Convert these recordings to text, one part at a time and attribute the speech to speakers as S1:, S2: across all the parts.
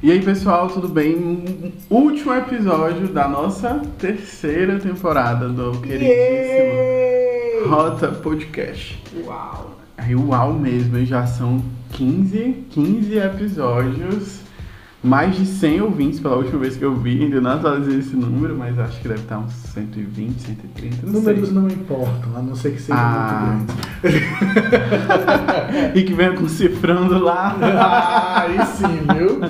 S1: E aí, pessoal, tudo bem? Último episódio da nossa terceira temporada do queridíssimo
S2: Yay!
S1: Rota Podcast.
S2: Uau!
S1: Aí, uau mesmo, já são 15, 15 episódios. Mais de 100 ouvintes pela última vez que eu vi, ainda não atualizei esse número, mas acho que deve estar uns 120, 130, não
S2: Números
S1: sei.
S2: não importam, a não ser que sejam
S1: Ah.
S2: muito grandes.
S1: e que venha com cifrando lá.
S2: Ah, aí sim, viu?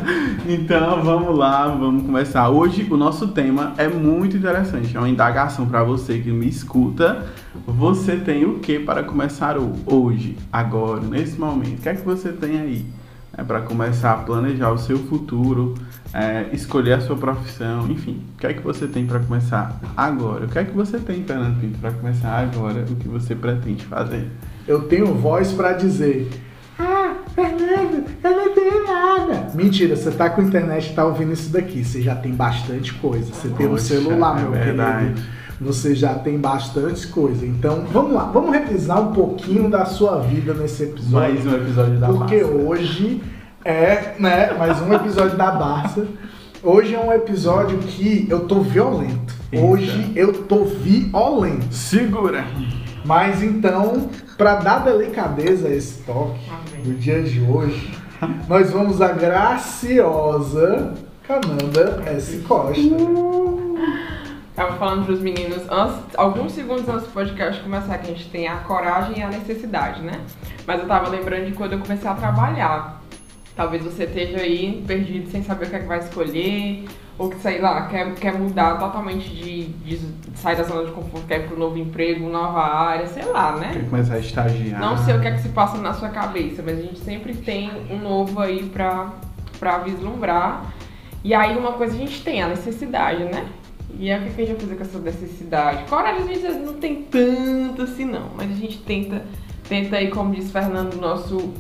S1: Então vamos lá, vamos começar. Hoje o nosso tema é muito interessante, é uma indagação para você que me escuta. Você tem o que para começar hoje, agora, nesse momento? O que é que você tem aí é, para começar a planejar o seu futuro, é, escolher a sua profissão, enfim? O que é que você tem para começar agora? O que é que você tem, Fernando Pinto, para começar agora? O que você pretende fazer?
S2: Eu tenho voz pra dizer. Ah, Fernando, eu não tenho nada. Mentira, você tá com a internet e tá ouvindo isso daqui. Você já tem bastante coisa. Você tem um
S1: Poxa,
S2: celular,
S1: é
S2: meu
S1: verdade.
S2: querido. Você já tem bastante coisa. Então, vamos lá. Vamos revisar um pouquinho da sua vida nesse episódio.
S1: Mais um episódio da
S2: Porque
S1: Massa.
S2: hoje é, né, mais um episódio da Barça. Hoje é um episódio que eu tô violento.
S1: Eita.
S2: Hoje eu tô violento.
S1: Segura!
S2: Mas então, para dar delicadeza a esse toque do dia de hoje, nós vamos a graciosa Cananda S. Costa.
S3: Tava falando pros meninos, antes, alguns segundos antes do podcast começar, que a gente tem a coragem e a necessidade, né? Mas eu tava lembrando de quando eu comecei a trabalhar. Talvez você esteja aí perdido sem saber o que é que vai escolher, ou que, sei lá, quer, quer mudar totalmente de, de sair da zona de conforto, quer ir pro novo emprego, nova área, sei lá, né?
S1: Quer começar a estagiar?
S3: Não sei o que é que se passa na sua cabeça, mas a gente sempre tem um novo aí pra, pra vislumbrar. E aí uma coisa a gente tem, a necessidade, né? E é o que a gente vai fazer com essa necessidade? Coragem às vezes não tem tanto assim não, mas a gente tenta, tenta aí, como disse Fernando no nosso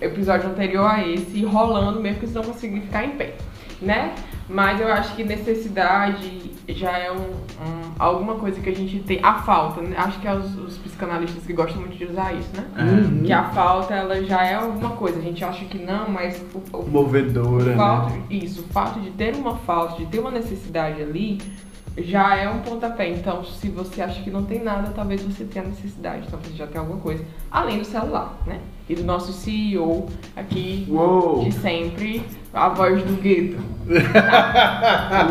S3: episódio anterior a esse, ir rolando mesmo que você não conseguir ficar em pé, né? Mas eu acho que necessidade já é um, um- alguma coisa que a gente tem. A falta, né? Acho que é os, os psicanalistas que gostam muito de usar isso, né?
S2: Uhum.
S3: Que a falta, ela já é alguma coisa. A gente acha que não, mas o, o
S1: Movedora,
S3: o fato,
S1: né?
S3: isso, o fato de ter uma falta, de ter uma necessidade ali, já é um pontapé. Então, se você acha que não tem nada, talvez você tenha necessidade. Então, você já tem alguma coisa. Além do celular, né? E do nosso CEO aqui
S1: Uou!
S3: de sempre, a voz do gueto.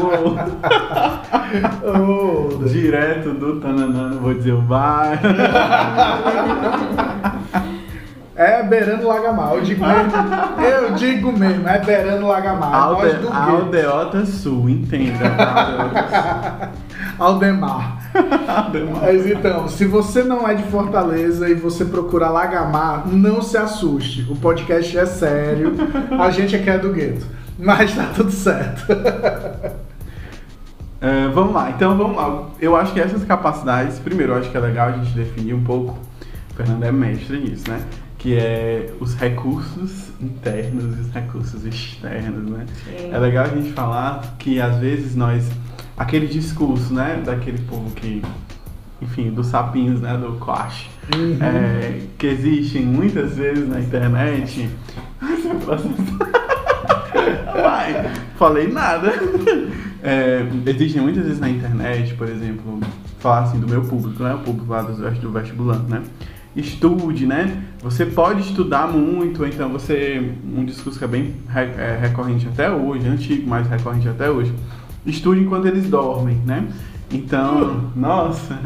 S1: Uou!
S2: Oh,
S1: Direto do Tananã, não vou dizer o bairro.
S2: é Beirando Lagamar. Eu digo mesmo, eu digo mesmo é Beirando Lagamar. A voz
S1: Alde,
S2: do.
S1: Aldeota Sul, entenda. Aldeota
S2: Aldemar.
S1: Sul.
S2: Mas então, se você não é de Fortaleza e você procura Lagamar, não se assuste. O podcast é sério. A gente aqui é do gueto. Mas tá tudo certo.
S1: É, vamos lá, então vamos lá. Eu acho que essas capacidades, primeiro, eu acho que é legal a gente definir um pouco. O Fernando é mestre nisso, né? Que é os recursos internos e os recursos externos, né?
S3: Sim.
S1: É legal a gente falar que às vezes nós. Aquele discurso, né? Daquele povo que. Enfim, dos sapinhos, né? Do Quash. é, que existem muitas vezes na internet. Vai, falei nada. É, existem muitas vezes na internet, por exemplo, falar assim do meu público, né? O público lá do vestibulando, né? Estude, né? Você pode estudar muito, então você. Um discurso que é bem é, recorrente até hoje, antigo, mas recorrente até hoje. Estude enquanto eles dormem, né? Então, nossa,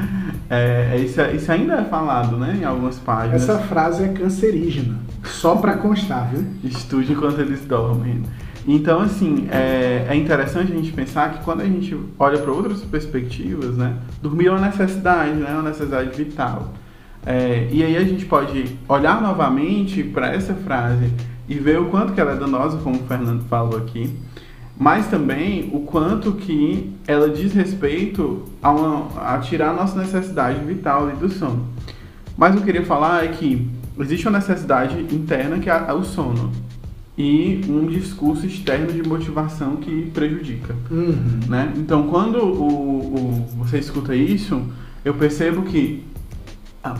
S1: é, é isso, isso ainda é falado, né? Em algumas páginas.
S2: Essa frase é cancerígena. Só pra constar, viu?
S1: Estude enquanto eles dormem. Então, assim, é, é interessante a gente pensar que quando a gente olha para outras perspectivas, né? Dormir é uma necessidade, né? É uma necessidade vital. É, e aí a gente pode olhar novamente para essa frase e ver o quanto que ela é danosa, como o Fernando falou aqui, mas também o quanto que ela diz respeito a, uma, a tirar a nossa necessidade vital do sono. Mas o que eu queria falar é que existe uma necessidade interna que é o sono e um discurso externo de motivação que prejudica.
S2: Uhum.
S1: Né? Então, quando o, o- você escuta isso, eu percebo que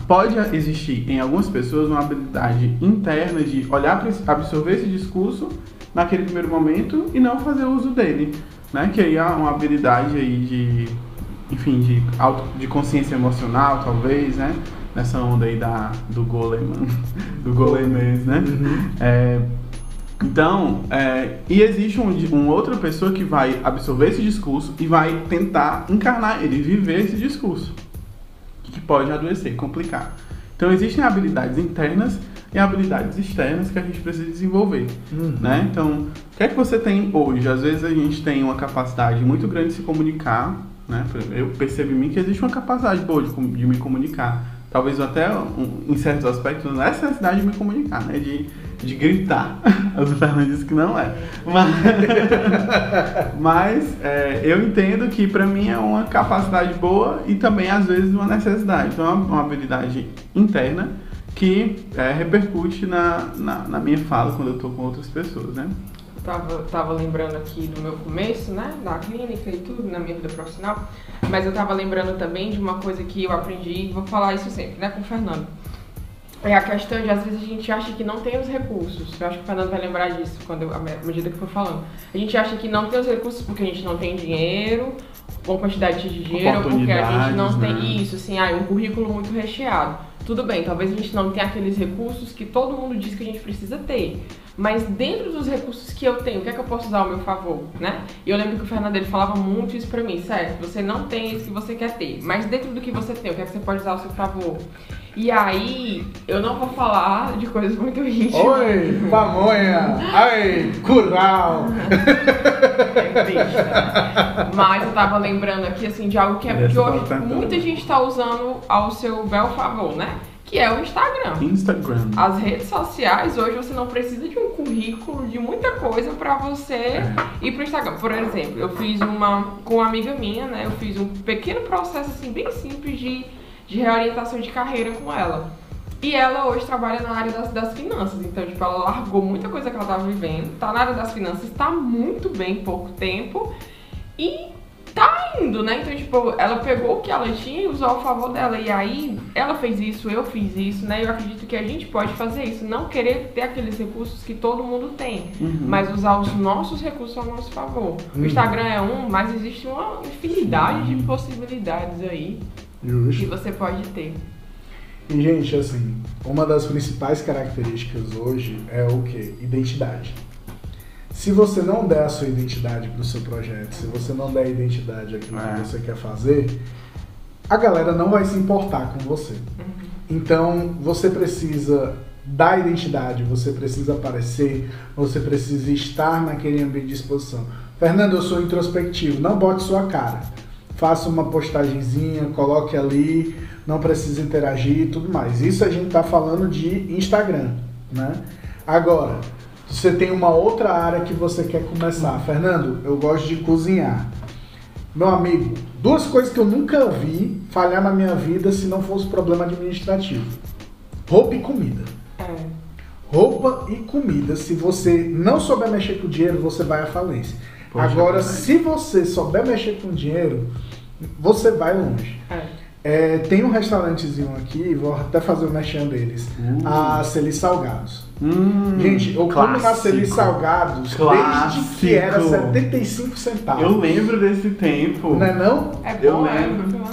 S1: pode existir em algumas pessoas uma habilidade interna de olhar para absorver esse discurso naquele primeiro momento e não fazer uso dele, né? Que aí há uma habilidade aí de, enfim, de, auto, de consciência emocional, talvez, né? Nessa onda aí da, do golem, do golemês, né? Uhum. É, então, é, e existe um, uma outra pessoa que vai absorver esse discurso e vai tentar encarnar ele, viver esse discurso, que pode adoecer, complicar. Então, existem habilidades internas e habilidades externas que a gente precisa desenvolver, uhum. né? Então, o que é que você tem hoje? Às vezes a gente tem uma capacidade muito grande de se comunicar, né? Eu percebo em mim que existe uma capacidade boa de, de me comunicar. Talvez até, um, em certos aspectos, necessidade de me comunicar, né? De, de gritar. O Fernando disse que não é. Mas, mas é, eu entendo que para mim é uma capacidade boa e também, às vezes, uma necessidade. Então, é uma, uma habilidade interna que é, repercute na, na, na, minha fala quando eu estou com outras pessoas, né?
S3: Tava, tava lembrando aqui do meu começo, né, da clínica e tudo, na minha vida profissional, mas eu tava lembrando também de uma coisa que eu aprendi, e vou falar isso sempre, né, com o Fernando. É a questão de, às vezes, a gente acha que não tem os recursos. Eu acho que o Fernando vai lembrar disso quando à medida que for falando. A gente acha que não tem os recursos porque a gente não tem dinheiro, uma quantidade de dinheiro, porque a gente não né? tem isso, assim, ah, um currículo muito recheado. Tudo bem, talvez a gente não tenha aqueles recursos que todo mundo diz que a gente precisa ter. Mas dentro dos recursos que eu tenho, o que é que eu posso usar ao meu favor, né? E eu lembro que o Fernando ele falava muito isso pra mim, certo? Você não tem isso que você quer ter, mas dentro do que você tem, o que é que você pode usar ao seu favor? E aí, eu não vou falar de coisas muito íntimas.
S2: Oi, pamonha! Ai, curral!
S3: É Mas eu tava lembrando aqui, assim, de algo que, é, que hoje muita gente tá usando ao seu bel favor, né? Que é o Instagram.
S1: Instagram.
S3: As redes sociais, hoje você não precisa de um currículo, de muita coisa para você é. ir pro Instagram. Por exemplo, eu fiz uma com uma amiga minha, né? Eu fiz um pequeno processo assim bem simples de de reorientação de carreira com ela. E ela hoje trabalha na área das, das finanças, então, tipo, ela largou muita coisa que ela estava vivendo, tá na área das finanças, tá muito bem em pouco tempo e tá indo, né? Então, tipo, ela pegou o que ela tinha e usou ao favor dela. E aí, ela fez isso, eu fiz isso, né? Eu acredito que a gente pode fazer isso. Não querer ter aqueles recursos que todo mundo tem, uhum. mas usar os nossos recursos ao nosso favor. Uhum. O Instagram é um, mas existe uma infinidade de possibilidades aí Justo. que você pode ter.
S2: E, gente, assim, uma das principais características hoje é o que? Identidade. Se você não der a sua identidade para o seu projeto, se você não der a identidade àquilo é. que você quer fazer, a galera não vai se importar com você. Uhum. Então, você precisa dar identidade, você precisa aparecer, você precisa estar naquele ambiente de exposição. Fernando, eu sou introspectivo, não bote sua cara faça uma postagemzinha, coloque ali, não precisa interagir e tudo mais. Isso a gente está falando de Instagram, né? Agora, você tem uma outra área que você quer começar. Fernando, eu gosto de cozinhar. Meu amigo, duas coisas que eu nunca vi falhar na minha vida se não fosse problema administrativo. Roupa e comida. É. Roupa e comida, se você não souber mexer com dinheiro, você vai à falência. Poxa, Agora, se você souber mexer com dinheiro, você vai longe. É. É, tem um restaurantezinho aqui, vou até fazer o mexão deles, uh. a Celis Salgados. Hum, Gente, eu clássico. como na Celis Salgados clássico. desde que era 75 centavos.
S1: Eu lembro desse tempo.
S2: Não é não?
S3: É bom, eu lembro.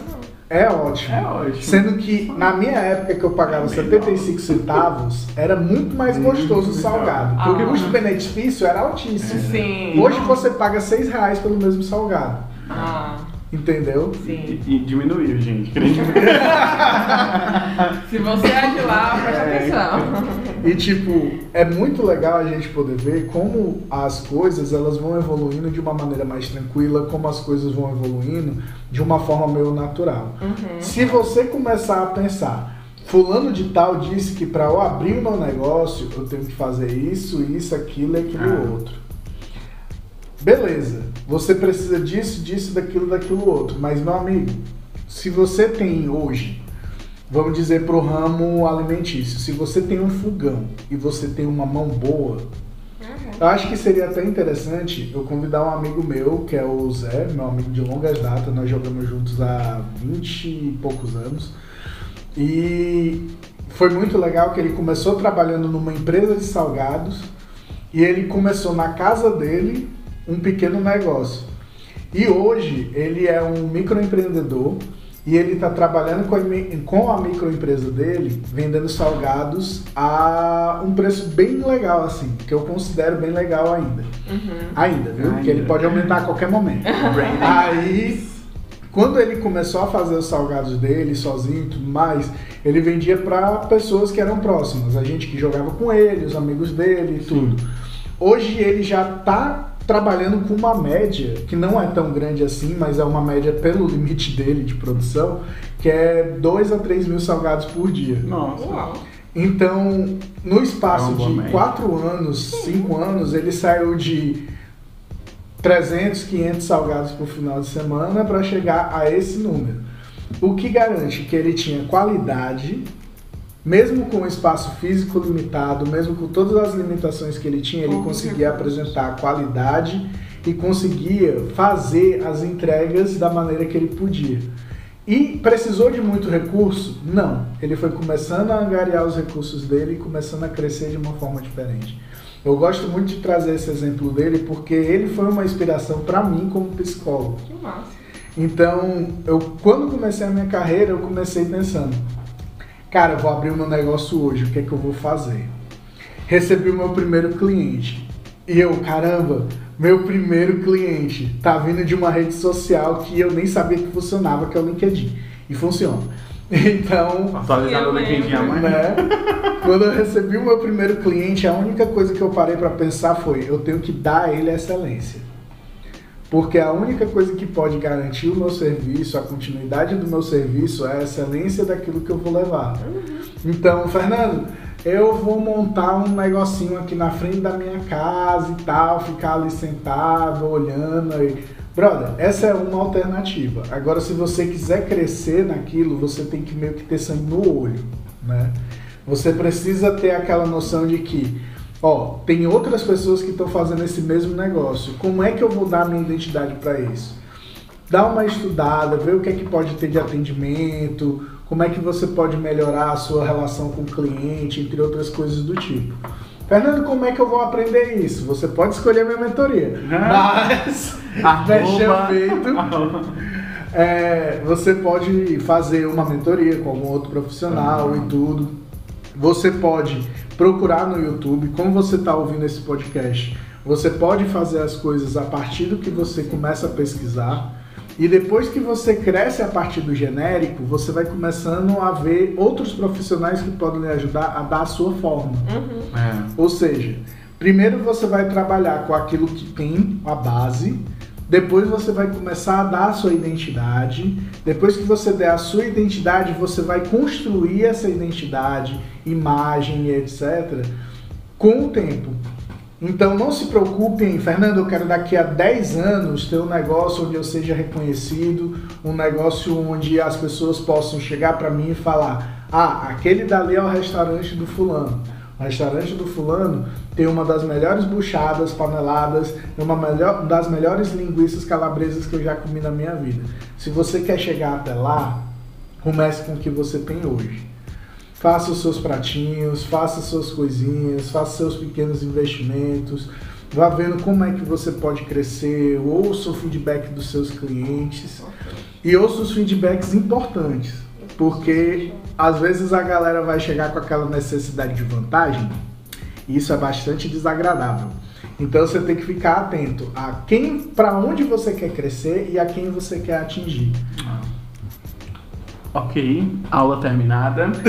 S2: É ótimo. É ótimo. Sendo que na minha época que eu pagava 75 centavos, era muito mais gostoso o salgado. Ah. Porque o custo-benefício era altíssimo.
S3: Sim.
S2: Hoje você paga 6 reais pelo mesmo salgado.
S3: Ah.
S2: Entendeu?
S3: Sim.
S1: E, e diminuiu, gente.
S3: Se você é de lá, presta é. atenção.
S2: E tipo, é muito legal a gente poder ver como as coisas elas vão evoluindo de uma maneira mais tranquila, como as coisas vão evoluindo de uma forma meio natural. Uhum. Se você começar a pensar, fulano de tal disse que para eu abrir o meu negócio eu tenho que fazer isso, isso, aquilo e aquilo ah. outro. Beleza, você precisa disso, disso, daquilo, daquilo outro. Mas, meu amigo, se você tem hoje, vamos dizer para o ramo alimentício, se você tem um fogão e você tem uma mão boa, uhum. eu acho que seria até interessante eu convidar um amigo meu, que é o Zé, meu amigo de longas datas, nós jogamos juntos há 20 e poucos anos. E foi muito legal que ele começou trabalhando numa empresa de salgados e ele começou na casa dele um pequeno negócio. E hoje ele é um microempreendedor e ele está trabalhando com a, com a microempresa dele, vendendo salgados a um preço bem legal, assim, que eu considero bem legal ainda.
S3: Uhum.
S2: Ainda, viu? Porque ele pode aumentar a qualquer momento. Aí, quando ele começou a fazer os salgados dele sozinho e tudo mais, ele vendia para pessoas que eram próximas, a gente que jogava com ele, os amigos dele e tudo. Hoje ele já está trabalhando com uma média que não é tão grande assim, mas é uma média pelo limite dele de produção, que é 2 a 3 mil salgados por dia.
S1: Nossa.
S3: Uau.
S2: Então, no espaço
S1: É uma boa
S2: de
S1: média.
S2: 4 anos, 5 anos, ele saiu de 300, 500 salgados por final de semana para chegar a esse número. O que garante que ele tinha qualidade, mesmo com o espaço físico limitado, mesmo com todas as limitações que ele tinha, ele
S3: Com
S2: conseguia
S3: recursos.
S2: apresentar qualidade e conseguia fazer as entregas da maneira que ele podia. E precisou de muito recurso? Não. Ele foi começando a angariar os recursos dele e começando a crescer de uma forma diferente. Eu gosto muito de trazer esse exemplo dele porque ele foi uma inspiração para mim como psicólogo.
S3: Que massa.
S2: Então, eu quando comecei a minha carreira, eu comecei pensando, cara, eu vou abrir o meu negócio hoje, o que é que eu vou fazer? Recebi o meu primeiro cliente. E eu, caramba, meu primeiro cliente tá vindo de uma rede social que eu nem sabia que funcionava, que é o LinkedIn. E funciona. Então,
S1: Atualizado
S3: Eu
S1: do LinkedIn amanhã.
S2: né? Quando eu recebi o meu primeiro cliente, a única coisa que eu parei para pensar foi: eu tenho que dar a ele a excelência. Porque a única coisa que pode garantir o meu serviço, a continuidade do meu serviço, é a excelência daquilo que eu vou levar. Então, Fernando, eu vou montar um negocinho aqui na frente da minha casa e tal, ficar ali sentado, olhando aí. Brother, essa é uma alternativa. Agora, se você quiser crescer naquilo, você tem que meio que ter sangue no olho, né? Você precisa ter aquela noção de que, ó, tem outras pessoas que estão fazendo esse mesmo negócio. Como é que eu vou dar minha identidade para isso? Dá uma estudada, vê o que é que pode ter de atendimento, como é que você pode melhorar a sua relação com o cliente, entre outras coisas do tipo. Fernando, como é que eu vou aprender isso? Você pode escolher minha mentoria, mas deixa feito. É, você pode fazer uma mentoria com algum outro profissional e tudo. Você pode procurar no YouTube, como você está ouvindo esse podcast, você pode fazer as coisas a partir do que você começa a pesquisar. E depois que você cresce a partir do genérico, você vai começando a ver outros profissionais que podem lhe ajudar a dar a sua forma.
S3: Uhum.
S1: É.
S2: Ou seja, primeiro você vai trabalhar com aquilo que tem a base, depois você vai começar a dar a sua identidade, depois que você der a sua identidade, você vai construir essa identidade, imagem e etc. com o tempo. Então não se preocupem, Fernando, eu quero daqui a 10 anos ter um negócio onde eu seja reconhecido, um negócio onde as pessoas possam chegar para mim e falar: "Ah, aquele dali é o restaurante do fulano". Restaurante do fulano tem uma das melhores buchadas, paneladas, uma melhor, das melhores linguiças calabresas que eu já comi na minha vida. Se você quer chegar até lá, comece com o que você tem hoje. Faça os seus pratinhos, faça suas coisinhas, faça seus pequenos investimentos, vá vendo como é que você pode crescer, ouça o feedback dos seus clientes e ouça os feedbacks importantes, porque às vezes a galera vai chegar com aquela necessidade de vantagem e isso é bastante desagradável. Então você tem que ficar atento a quem, para onde você quer crescer e a quem você quer atingir.
S1: Ok, aula terminada.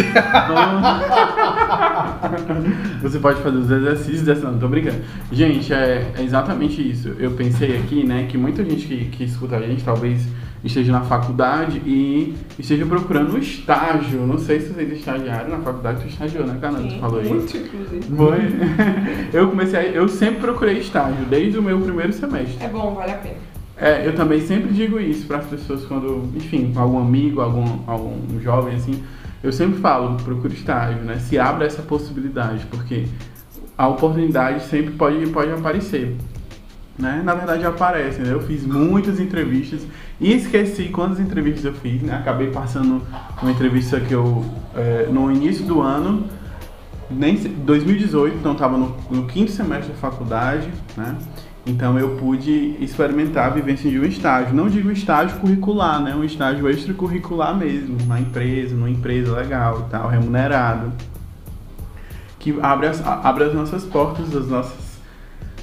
S1: Você pode fazer os exercícios dessa. Não, tô brincando. Gente, é, é exatamente isso. Eu pensei aqui, né, que muita gente que, que escuta a gente talvez esteja na faculdade e esteja procurando um estágio. Não sei se vocês estagiaram na faculdade, tu estagiou, né, Canã? Tu falou
S3: muito, inclusive.
S1: Foi. Eu comecei, a- eu sempre procurei estágio, desde o meu primeiro semestre.
S3: É bom, vale a pena.
S1: É, eu também sempre digo isso para as pessoas quando, enfim, com algum amigo, algum, algum jovem assim, eu sempre falo, procure estágio, né? Se abra essa possibilidade, porque a oportunidade sempre pode, pode aparecer. Né? Na verdade aparece, né? Eu fiz muitas entrevistas e esqueci quantas entrevistas eu fiz, né? Acabei passando uma entrevista que eu, é, no início do ano, nem 2018, então estava no, no, quinto semestre da faculdade, né? Então eu pude experimentar a vivência de um estágio. Não digo estágio curricular, né? Um estágio extracurricular mesmo, na empresa, numa empresa legal tal, remunerado. Que abre as, abre as nossas portas, as nossas,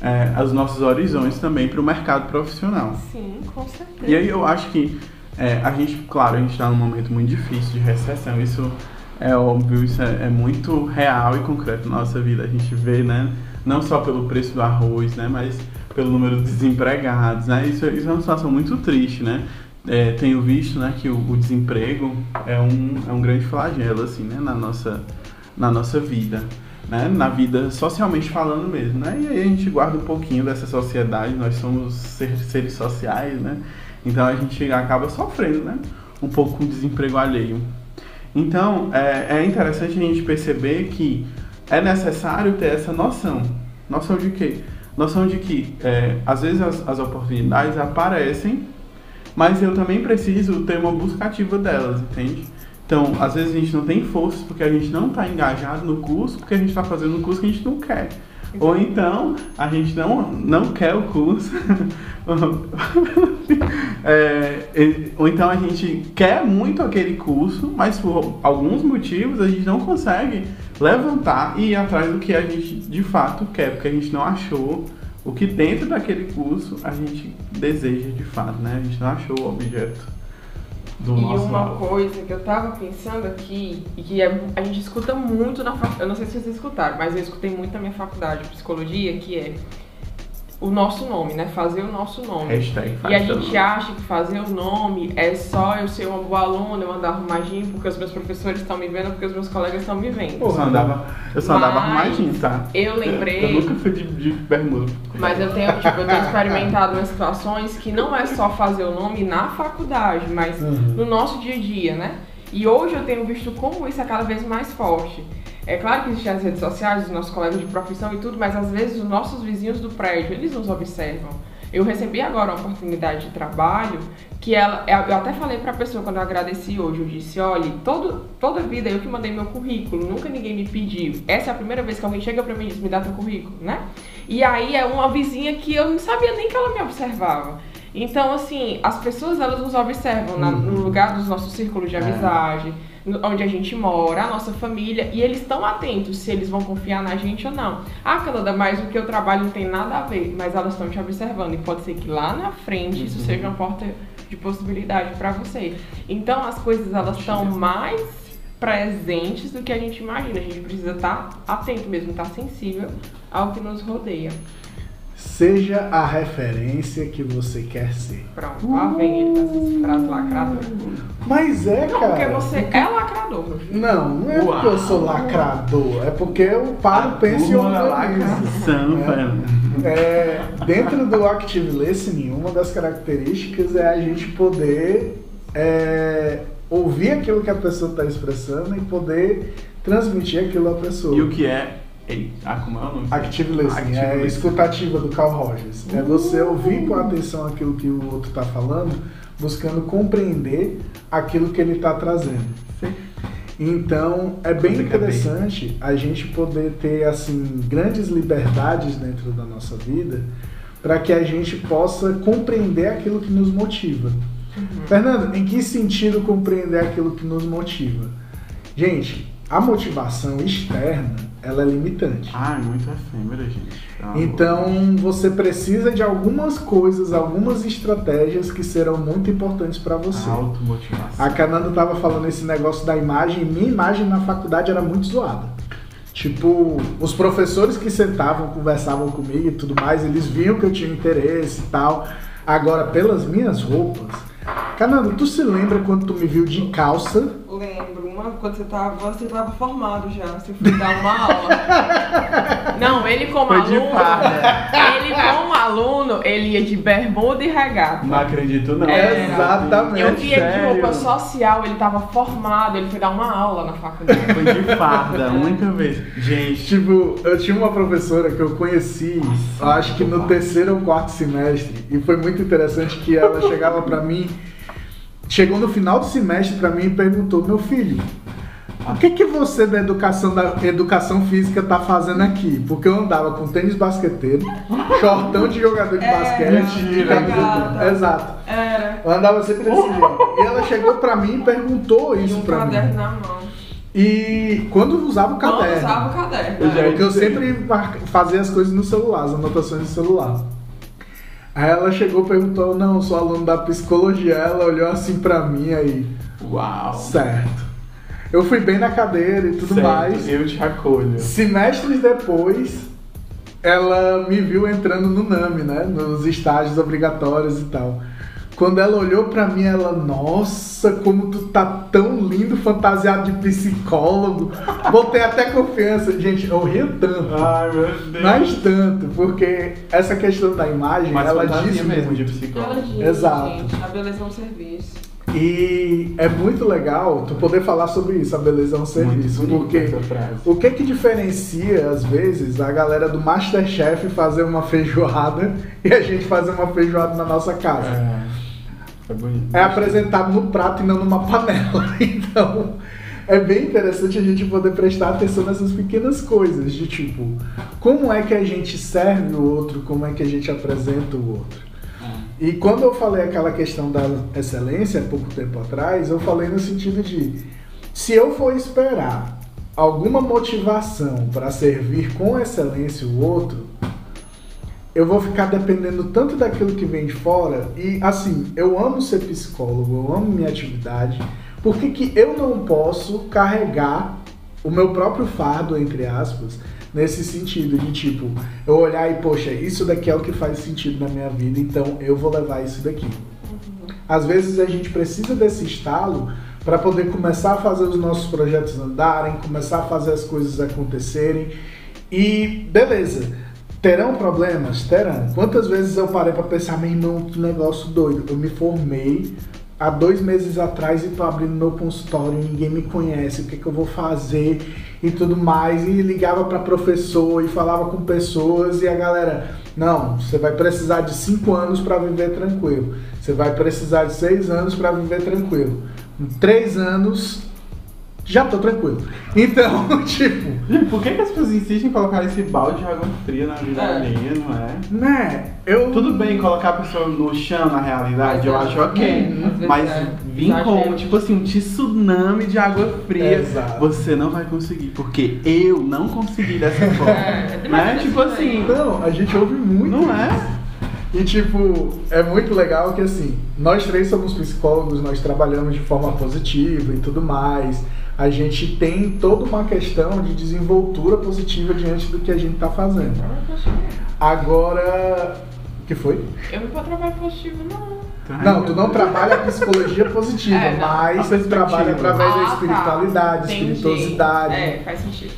S1: é, os nossos horizontes também para o mercado profissional.
S3: Sim, com certeza.
S1: E aí eu acho que é, a gente, claro, a gente está num momento muito difícil de recessão. Isso é óbvio, isso é, é, muito real e concreto na nossa vida. A gente vê, né? Não só pelo preço do arroz, né? Mas pelo número de desempregados, né? Isso, isso é uma situação muito triste, né? É, tenho visto, né, que o, o, desemprego é um, é um grande flagelo, assim, né? Na nossa, na nossa vida. Né, na vida socialmente falando mesmo, né? E aí a gente guarda um pouquinho dessa sociedade, nós somos seres, sociais, né? Então a gente acaba sofrendo, né? Um pouco com desemprego alheio. Então, é, é interessante a gente perceber que é necessário ter essa noção. Noção de quê? Noção de que, é, às vezes, as, as oportunidades aparecem, mas eu também preciso ter uma busca ativa delas, entende? Então, às vezes a gente não tem força porque a gente não está engajado no curso, porque a gente está fazendo um curso que a gente não quer. Ou então, a gente não, não quer o curso. é, ou então a gente quer muito aquele curso, mas por alguns motivos a gente não consegue levantar e ir atrás do que a gente de fato quer, porque a gente não achou o que dentro daquele curso a gente deseja de fato, né? A gente não achou o objeto
S3: do e nosso uma lado. coisa que eu tava pensando aqui, e que é, a gente escuta muito na faculdade, eu não sei se vocês escutaram, mas eu escutei muito na minha faculdade de psicologia, que é o nosso nome, né? Fazer o nosso nome.
S1: Hashtag
S3: e a gente acha que fazer o nome é só eu ser uma boa aluna, eu andar arrumadinho porque os meus professores estão me vendo, porque os meus colegas estão me vendo.
S1: eu só andava, eu só andava arrumadinho, tá?
S3: Eu lembrei.
S1: Eu nunca fui de, de bermuda.
S3: Mas eu tenho, tipo, eu tenho experimentado umas situações que não é só fazer o nome na faculdade, mas uhum. no nosso dia a dia, né? E hoje eu tenho visto como isso é cada vez mais forte. É claro que existem as redes sociais, os nossos colegas de profissão e tudo, mas às vezes os nossos vizinhos do prédio, eles nos observam. Eu recebi agora uma oportunidade de trabalho que ela, eu até falei para a pessoa quando eu agradeci hoje, eu disse, olha, todo, toda vida eu que mandei meu currículo, nunca ninguém me pediu. Essa é a primeira vez que alguém chega para mim e diz, me dá teu currículo, né? E aí é uma vizinha que eu não sabia nem que ela me observava. Então, assim, as pessoas elas nos observam na, no uhum. lugar dos nossos círculos de é. amizade, é. Onde a gente mora, a nossa família, e eles estão atentos se eles vão confiar na gente ou não. Ah, Canada, mas o que eu trabalho não tem nada a ver, mas elas estão te observando, e pode ser que lá na frente isso uhum. seja uma porta de possibilidade para você. Então, as coisas elas estão mais presentes do que a gente imagina. A gente precisa estar tá atento mesmo, estar tá sensível ao que nos rodeia.
S2: Seja a referência que você quer ser.
S3: Pronto, lá vem ele com essas frases lacradoras.
S2: Mas é,
S3: não,
S2: cara.
S3: Porque você é lacrador.
S2: Não, não é Uau. porque eu sou lacrador. É porque eu paro, penso e
S1: organizo. Né?
S2: É, dentro do Active Listening, uma das características é a gente poder é, ouvir aquilo que a pessoa está expressando e poder transmitir aquilo à pessoa.
S1: E o que é ah, como é o nome?
S2: Active Listening, Active é a escutativa do Carl Rogers. Uh. É você ouvir com atenção aquilo que o outro está falando, buscando compreender aquilo que ele está trazendo. Sim. Então é bem interessante a gente poder ter assim grandes liberdades dentro da nossa vida para que a gente possa compreender aquilo que nos motiva. Uhum. Fernando, em que sentido compreender aquilo que nos motiva? Gente, a motivação externa ela é limitante.
S1: Ah, é muito efêmera, gente.
S2: Ah, então você precisa de algumas coisas, algumas estratégias que serão muito importantes para você.
S1: Automotivação.
S2: A Cananda estava falando esse negócio da imagem, minha imagem na faculdade era muito zoada. Tipo, os professores que sentavam, conversavam comigo e tudo mais, eles viam que eu tinha interesse e tal. Agora, pelas minhas roupas, Cananda, tu se lembra quando tu me viu de calça?
S3: Uma, quando você tava, você tava formado já, você foi dar uma aula. Não, ele como foi aluno, ele como aluno, ele ia de bermuda e regata.
S1: Não acredito não.
S2: Era. Exatamente.
S3: Eu vi ele de roupa social, ele tava formado, ele foi dar uma aula na faculdade.
S1: Foi de farda, a única vez. Gente.
S2: Tipo, eu tinha uma professora que eu conheci, Nossa, acho que no terceiro ou quarto semestre, e foi muito interessante que ela chegava para mim chegou no final do semestre para mim e perguntou: Meu filho, o que que você da educação, da educação física tá fazendo aqui? Porque eu andava com tênis basqueteiro, shortão de jogador de
S3: É,
S2: basquete.
S1: mentira,
S2: camiseta-
S3: regata.
S2: Exato.
S3: Era.
S2: Eu andava sempre desse jeito. E ela chegou pra mim e perguntou
S3: E
S2: isso
S3: um
S2: pra
S3: caderno
S2: mim.
S3: na mão.
S2: E quando usava o
S3: Quando
S2: caderno.
S3: usava o caderno.
S1: Eu
S2: Porque eu sempre fazia as coisas no celular, as anotações no celular. Aí ela chegou e perguntou, não, sou aluno da psicologia. Ela olhou assim pra mim aí,
S1: Uau.
S2: certo. Eu fui bem na cadeira e tudo
S1: Certo,
S2: mais.
S1: Eu te acolho.
S2: Semestres depois, ela me viu entrando no NAMI, né? Nos estágios obrigatórios e tal. Quando ela olhou pra mim, ela, nossa, como tu tá tão lindo, fantasiado de psicólogo. Botei até confiança. Gente, eu rio tanto.
S1: Ai, meu Deus.
S2: Mas tanto, porque essa questão da imagem,
S1: Mas
S2: ela diz
S1: mesmo
S2: muito.
S1: de psicólogo.
S3: Ela diz,
S2: Exato.
S3: gente, a beleza é um serviço.
S2: E é muito legal tu poder falar sobre isso, a beleza é um serviço. Porque
S1: essa frase.
S2: o que que diferencia, às vezes, a galera do Masterchef fazer uma feijoada e a gente fazer uma feijoada na nossa casa?
S1: É, é bonito.
S2: É apresentado no prato e não numa panela. Então, é bem interessante a gente poder prestar atenção nessas pequenas coisas, de tipo, como é que a gente serve o outro, como é que a gente apresenta o outro. E quando eu falei aquela questão da excelência, pouco tempo atrás, eu falei no sentido de, se eu for esperar alguma motivação para servir com excelência o outro, eu vou ficar dependendo tanto daquilo que vem de fora. E assim, eu amo ser psicólogo, eu amo minha atividade. Por que, que eu não posso carregar o meu próprio fardo, entre aspas, nesse sentido de tipo, eu olhar e, poxa, isso daqui é o que faz sentido na minha vida, então eu vou levar isso daqui. Às vezes a gente precisa desse estalo para poder começar a fazer os nossos projetos andarem, começar a fazer as coisas acontecerem. E beleza, terão problemas? Terão. Quantas vezes eu parei para pensar, meu irmão, que negócio doido. Eu me formei há dois meses atrás e tô abrindo meu consultório, ninguém me conhece, o que, que eu vou fazer e tudo mais. E ligava para professor e falava com pessoas e a galera, não, você vai precisar de cinco anos para viver tranquilo. Você vai precisar de seis anos para viver tranquilo. Em três anos, já tô tranquilo. Então, tipo,
S1: Por que, que as pessoas insistem em colocar esse balde de água fria na vida
S3: É.
S1: alheia, não é?
S2: né, eu...
S1: Tudo bem colocar a pessoa no chão na realidade, eu acho ok.
S3: Hum,
S1: Mas
S3: é,
S1: vir com, tipo assim, um tsunami de água fria,
S2: Exato.
S1: você não vai conseguir, porque eu não consegui dessa forma.
S3: É, é
S1: né? Tipo assim,
S2: Não, a gente ouve muito
S1: não
S2: isso.
S1: é?
S2: E tipo, é muito legal que assim, nós três somos psicólogos, nós trabalhamos de forma positiva e tudo mais. A gente tem toda uma questão de desenvoltura positiva diante do que a gente tá fazendo. Agora, o que foi?
S3: Eu não vou trabalhar positivo, não.
S2: Não, tu não trabalha a psicologia positiva,
S3: É,
S2: mas tu
S1: perspectiva.
S2: trabalha através da
S3: Ah, tá.
S2: espiritualidade,
S3: Entendi.
S2: espirituosidade.
S3: É, faz sentido.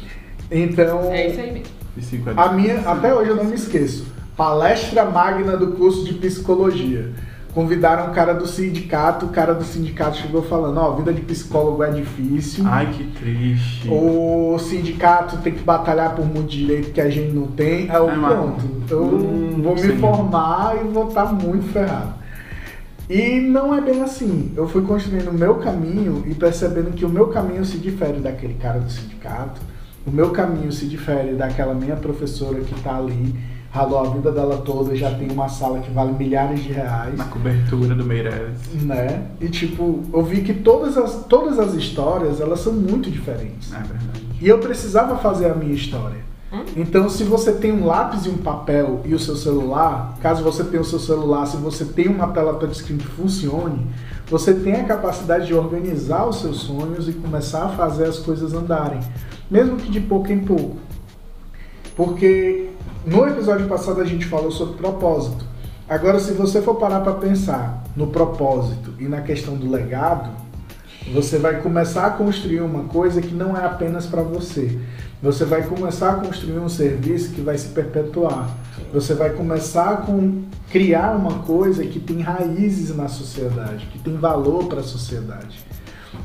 S2: Então,
S3: É isso aí mesmo.
S2: A minha, até hoje eu não me esqueço. Palestra magna do curso de psicologia. Convidaram o cara do sindicato, o cara do sindicato chegou falando, ó, vida de psicólogo é difícil.
S1: Ai, que triste.
S2: O sindicato tem que batalhar por muito direito que a gente não tem. Aí eu,
S1: É,
S2: pronto, eu
S1: Hum,
S2: vou me
S1: sim.
S2: formar e vou estar muito ferrado. E não é bem assim. Eu fui construindo o meu caminho e percebendo que o meu caminho se difere daquele cara do sindicato. O meu caminho se difere daquela minha professora que está ali, ralou a vida dela toda, já tem uma sala que vale milhares de reais
S1: Na cobertura do Meirelles.
S2: né? E tipo, eu vi que todas as, todas as histórias, elas são muito diferentes.
S1: É verdade.
S2: E eu precisava fazer a minha história. Então, se você tem um lápis e um papel e o seu celular, caso você tenha o seu celular, se você tem uma tela touchscreen que funcione, você tem a capacidade de organizar os seus sonhos e começar a fazer as coisas andarem, mesmo que de pouco em pouco. Porque no episódio passado a gente falou sobre propósito. Agora, se você for parar para pensar no propósito e na questão do legado, você vai começar a construir uma coisa que não é apenas para você. Você vai começar a construir um serviço que vai se perpetuar. Você vai começar a criar uma coisa que tem raízes na sociedade, que tem valor para a sociedade.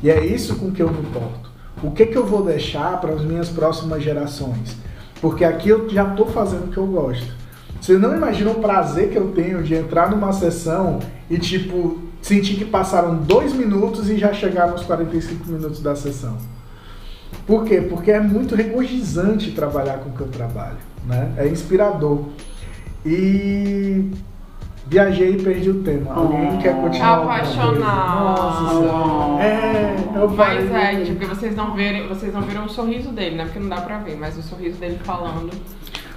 S2: E é isso com que eu me importo. O que, que eu vou deixar para as minhas próximas gerações? Porque aqui eu já estou fazendo o que eu gosto. Você não imagina o prazer que eu tenho de entrar numa sessão e, tipo, sentir que passaram dois minutos e já chegar nos 45 minutos da sessão. Por quê? Porque é muito regozijante trabalhar com o que eu trabalho, né? É inspirador. E viajei e perdi o tema. Alguém
S1: Oh.
S2: quer continuar?
S3: Apaixonado.
S2: Nossa Senhora. É, eu
S3: Mas
S2: falei.
S3: é, tipo, porque vocês não verem, vocês não viram o sorriso dele, né? Porque não dá pra ver, mas o sorriso dele falando.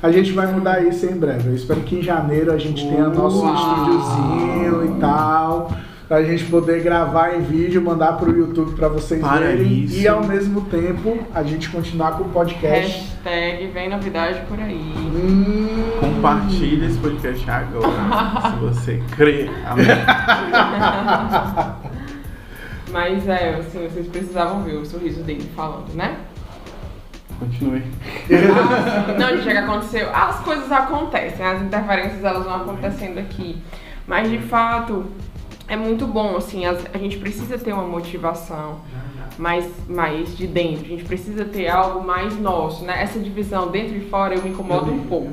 S2: A gente vai mudar isso em breve. Eu espero que em janeiro a gente tenha nosso
S3: Uau.
S2: estúdiozinho e tal. Pra gente poder gravar em vídeo, mandar pro YouTube pra vocês
S1: Para
S2: verem.
S1: isso.
S2: E ao mesmo tempo a gente continuar com o podcast.
S3: Hashtag vem novidade por aí.
S2: Hum.
S1: Compartilhe esse podcast agora, se você crê. Amém.
S3: Mas é, assim, vocês precisavam ver o sorriso dele falando, né?
S1: Continue.
S3: Ah, não, gente, é que aconteceu. As coisas acontecem, as interferências elas vão acontecendo aqui. Mas de fato é muito bom, assim, as- a gente precisa ter uma motivação mais, mais de dentro, a gente precisa ter algo mais nosso, né? Essa divisão dentro e fora eu me incomodo um pouco.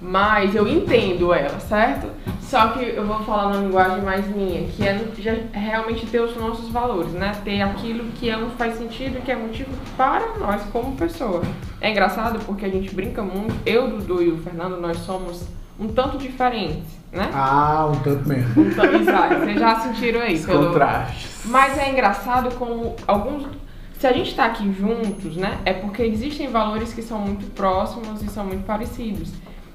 S3: Mas eu entendo ela, certo? Só que eu vou falar na linguagem mais minha, que é realmente ter os nossos valores, né? Ter aquilo que é, faz sentido e que é motivo para nós como pessoa. É engraçado porque a gente brinca muito, eu, Dudu e o Fernando, nós somos um tanto diferentes, né?
S2: Ah, um tanto mesmo.
S3: Um tanto, exato. Vocês já sentiram aí,
S1: Os
S3: pelo-
S1: contrastes.
S3: mas é engraçado como alguns. Se a gente tá aqui juntos, né? É porque existem valores que são muito próximos e são muito parecidos.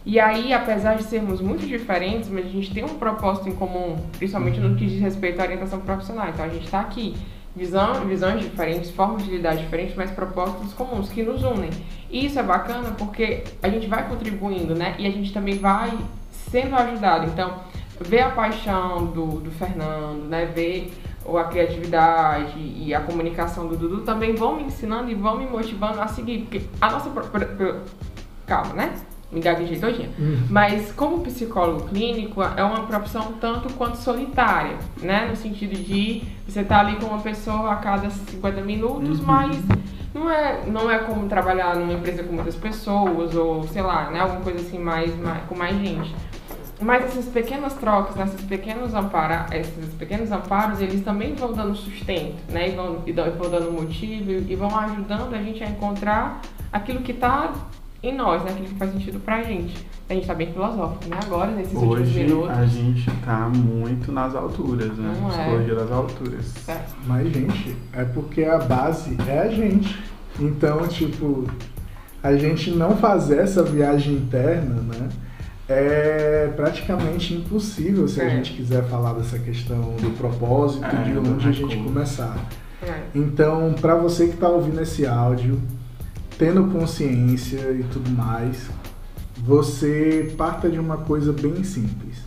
S3: E aí, apesar de sermos muito diferentes, mas a gente tem um propósito em comum, principalmente no que diz respeito à orientação profissional. Então a gente tá aqui. Visão, visões diferentes, formas de lidar diferentes, mas propósitos comuns que nos unem. E isso é bacana porque a gente vai contribuindo, né? E a gente também vai sendo ajudado. Então, ver a paixão do, do Fernando, né? Ver o- a criatividade e a comunicação do Dudu também vão me ensinando e vão me motivando a seguir. Porque a nossa. Calma, né? Me gaguejei todinha. Mas como psicólogo clínico, é uma profissão tanto quanto solitária, né? No sentido de você estar ali com uma pessoa a cada 50 minutos, mas não é, não é como trabalhar numa empresa com muitas pessoas, ou sei lá, né? Alguma coisa assim mais, mais- com mais gente. Mas essas pequenas trocas, esses pequenos, ampara, esses pequenos amparos, eles também vão dando sustento, né? E vão, e dão- vão dando motivo e vão ajudando a gente a encontrar aquilo que está em nós, né? Aquilo que faz sentido pra gente. A gente tá bem filosófico, né? Agora, nesses últimos
S1: Hoje
S3: minutos.
S1: a gente tá muito nas alturas, né?
S3: Não é.
S1: Psicologia das alturas.
S3: Certo.
S2: Mas, gente, é porque a base é a gente. Então, tipo, a gente não fazer essa viagem interna, né? É praticamente impossível se a
S3: É.
S2: gente quiser falar dessa questão do propósito,
S1: É,
S2: de onde a gente
S1: recurso.
S2: começar.
S3: É.
S2: Então, para você que está ouvindo esse áudio, tendo consciência e tudo mais, você parta de uma coisa bem simples.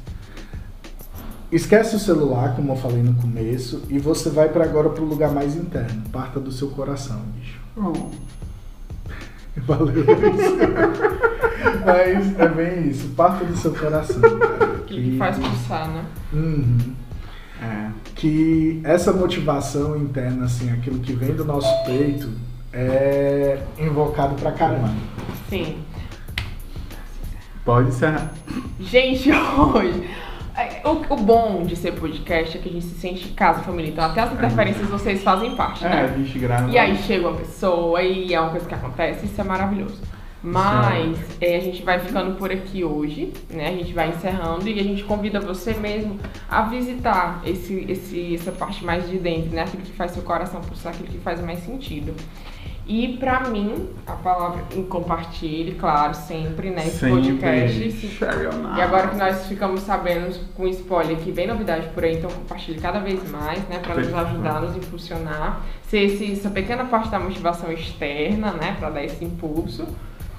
S2: Esquece o celular, como eu falei no começo, e você vai para agora para o lugar mais interno. Parta do seu coração, bicho.
S1: Bom,
S2: Valeu isso. Mas é bem isso. Parta do seu coração. cara.
S3: Aquilo que faz pulsar, né?
S2: Uhum.
S1: é.
S2: que essa motivação interna, assim, aquilo que vem do nosso peito, é invocado pra caramba.
S3: Sim.
S1: Pode ser.
S3: Gente, hoje. é, O, o bom de ser podcast é que a gente se sente em casa, família. Então, até as interferências vocês fazem parte,
S1: É, a
S3: né?
S1: gente grava.
S3: E aí chega uma pessoa e é uma coisa que acontece, isso é maravilhoso. Mas é, a gente vai ficando por aqui hoje, né? A gente vai encerrando e a gente convida você mesmo a visitar esse, esse, essa parte mais de dentro, né? Aquilo que faz seu coração pulsar, aquilo que faz mais sentido. E pra mim, a palavra em compartilhe, claro, sempre, né? Esse
S1: Sempre.
S3: podcast. se- e agora que nós ficamos sabendo com spoiler que vem novidade por aí, então compartilhe cada vez mais, né? Pra nos ajudar, nos impulsionar. Ser esse, essa pequena parte da motivação externa, né? Pra dar esse impulso.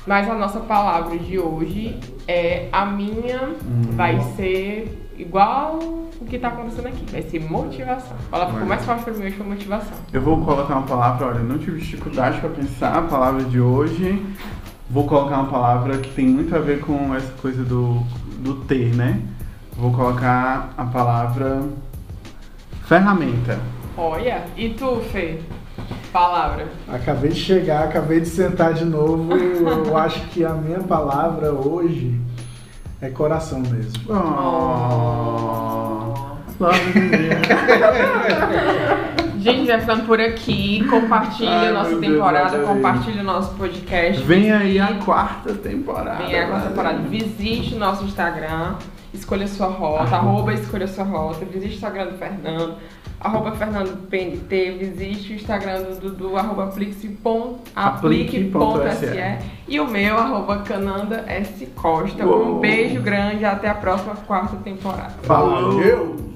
S3: Mas a nossa palavra de hoje é a minha
S1: Hum.
S3: vai ser igual o que tá acontecendo aqui. Vai ser motivação. A palavra ficou mais forte pra mim hoje foi motivação.
S1: Eu vou colocar uma palavra, olha, não tive dificuldade para pensar a palavra de hoje. Vou colocar uma palavra que tem muito a ver com essa coisa do, do ter, né? Vou colocar a palavra ferramenta.
S3: Olha, e tu, Fê? Palavra.
S2: Acabei de chegar, acabei de sentar de novo. Eu acho que a minha palavra hoje é coração mesmo.
S1: Oh. Love you.
S3: Gente, vai ficando por aqui. Compartilhe
S1: Ai,
S3: a nossa
S1: Deus,
S3: temporada,
S1: aí.
S3: compartilhe o nosso podcast.
S1: Vem aí a quarta temporada.
S3: Vem aí a quarta temporada. Visite o nosso Instagram, escolha sua rota,
S1: Ah.
S3: arroba escolha sua rota. Visite o Instagram do Fernando, arroba Fernando PNT. Visite o Instagram do Dudu, arroba aplique.se. E o meu, arroba Cananda S. Costa.
S1: Uou.
S3: Um beijo grande, até a próxima quarta temporada.
S2: Valeu!